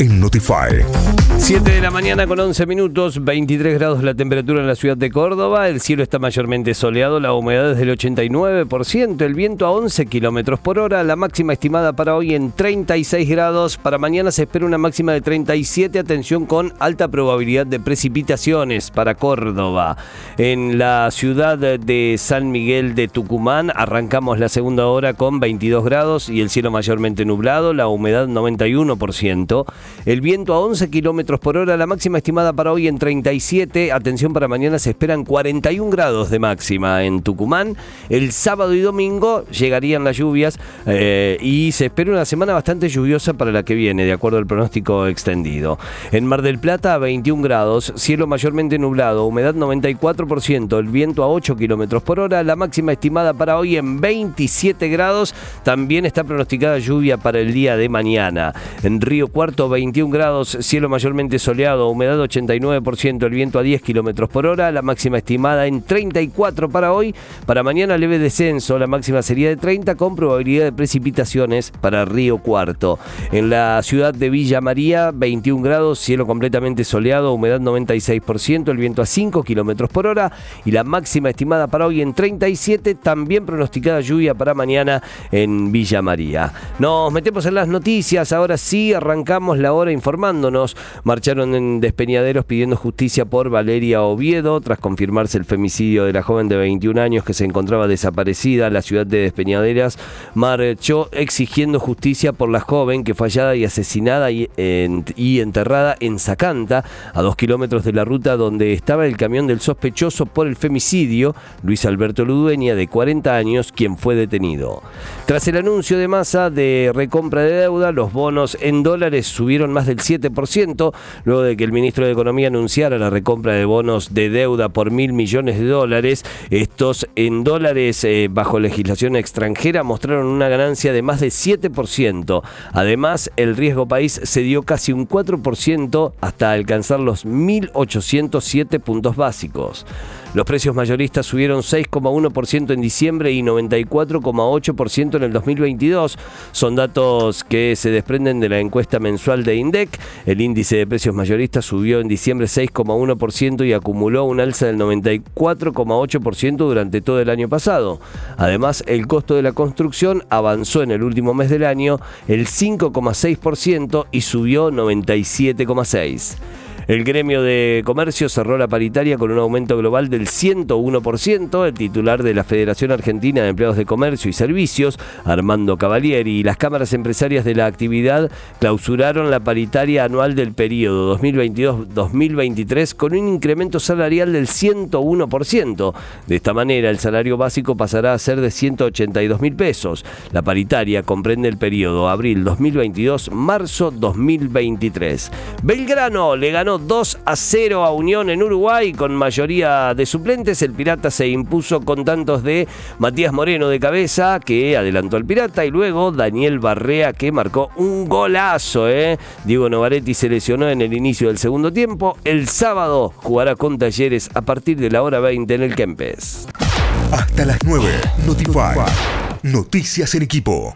en Notify. 7 de la mañana con 11 minutos, 23 grados la temperatura en la ciudad de Córdoba, el cielo está mayormente soleado, la humedad es del 89%, el viento a 11 kilómetros por hora, la máxima estimada para hoy en 36 grados, para mañana se espera una máxima de 37, atención con alta probabilidad de precipitaciones para Córdoba. En la ciudad de San Miguel de Tucumán arrancamos la segunda hora con 22 grados y el cielo mayormente nublado, la humedad 91%. El viento a 11 kilómetros por hora, la máxima estimada para hoy en 37. Atención para mañana, se esperan 41 grados de máxima en Tucumán. El sábado y domingo llegarían las lluvias eh, y se espera una semana bastante lluviosa para la que viene, de acuerdo al pronóstico extendido. En Mar del Plata, 21 grados, cielo mayormente nublado, humedad 94%, el viento a 8 kilómetros por hora, la máxima estimada para hoy en 27 grados. También está pronosticada lluvia para el día de mañana. En Río Cuarto, 21 grados, cielo mayormente soleado, humedad 89%, el viento a 10 kilómetros por hora, la máxima estimada en 34 para hoy. Para mañana, leve descenso, la máxima sería de 30 con probabilidad de precipitaciones para Río Cuarto. En la ciudad de Villa María, 21 grados, cielo completamente soleado, humedad 96%, el viento a 5 kilómetros por hora y la máxima estimada para hoy en 37, también pronosticada lluvia para mañana en Villa María. Nos metemos en las noticias, ahora sí arrancamos la hora informándonos. Marcharon en despeñaderos pidiendo justicia por Valeria Oviedo tras confirmarse el femicidio de la joven de 21 años que se encontraba desaparecida. La ciudad de Despeñaderas marchó exigiendo justicia por la joven que fue hallada y asesinada y, y enterrada en Zacanta, a dos kilómetros de la ruta donde estaba el camión del sospechoso por el femicidio, Luis Alberto Ludueña, de 40 años, quien fue detenido. Tras el anuncio de masa de recompra de deuda, los bonos en dólares subieron más del 7%, luego de que el ministro de Economía anunciara la recompra de bonos de deuda por mil millones de dólares. Estos en dólares eh, bajo legislación extranjera mostraron una ganancia de más de 7%. Además, el riesgo país se dio casi un 4% hasta alcanzar los 1.807 puntos básicos. Los precios mayoristas subieron 6,1% en diciembre y 94,8% en el 2022. Son datos que se desprenden de la encuesta mensual de INDEC. El índice de precios mayoristas subió en diciembre 6,1% y acumuló un alza del 94,8% durante todo el año pasado. Además, el costo de la construcción avanzó en el último mes del año el 5,6% y subió 97,6%. El gremio de comercio cerró la paritaria con un aumento global del 101%. El titular de la Federación Argentina de Empleados de Comercio y Servicios, Armando Cavalieri, y las cámaras empresarias de la actividad clausuraron la paritaria anual del periodo 2022-2023 con un incremento salarial del 101%. De esta manera, el salario básico pasará a ser de 182 mil pesos. La paritaria comprende el periodo abril 2022-marzo 2023. Belgrano le ganó 2 a 0 a Unión en Uruguay con mayoría de suplentes. El Pirata se impuso con tantos de Matías Moreno de cabeza, que adelantó al Pirata, y luego Daniel Barrea, que marcó un golazo. ¿eh? Diego Novaretti se lesionó en el inicio del segundo tiempo. El sábado jugará con Talleres a partir de la hora 20 en el Kempes. Hasta las 9, Notify. Noticias en equipo.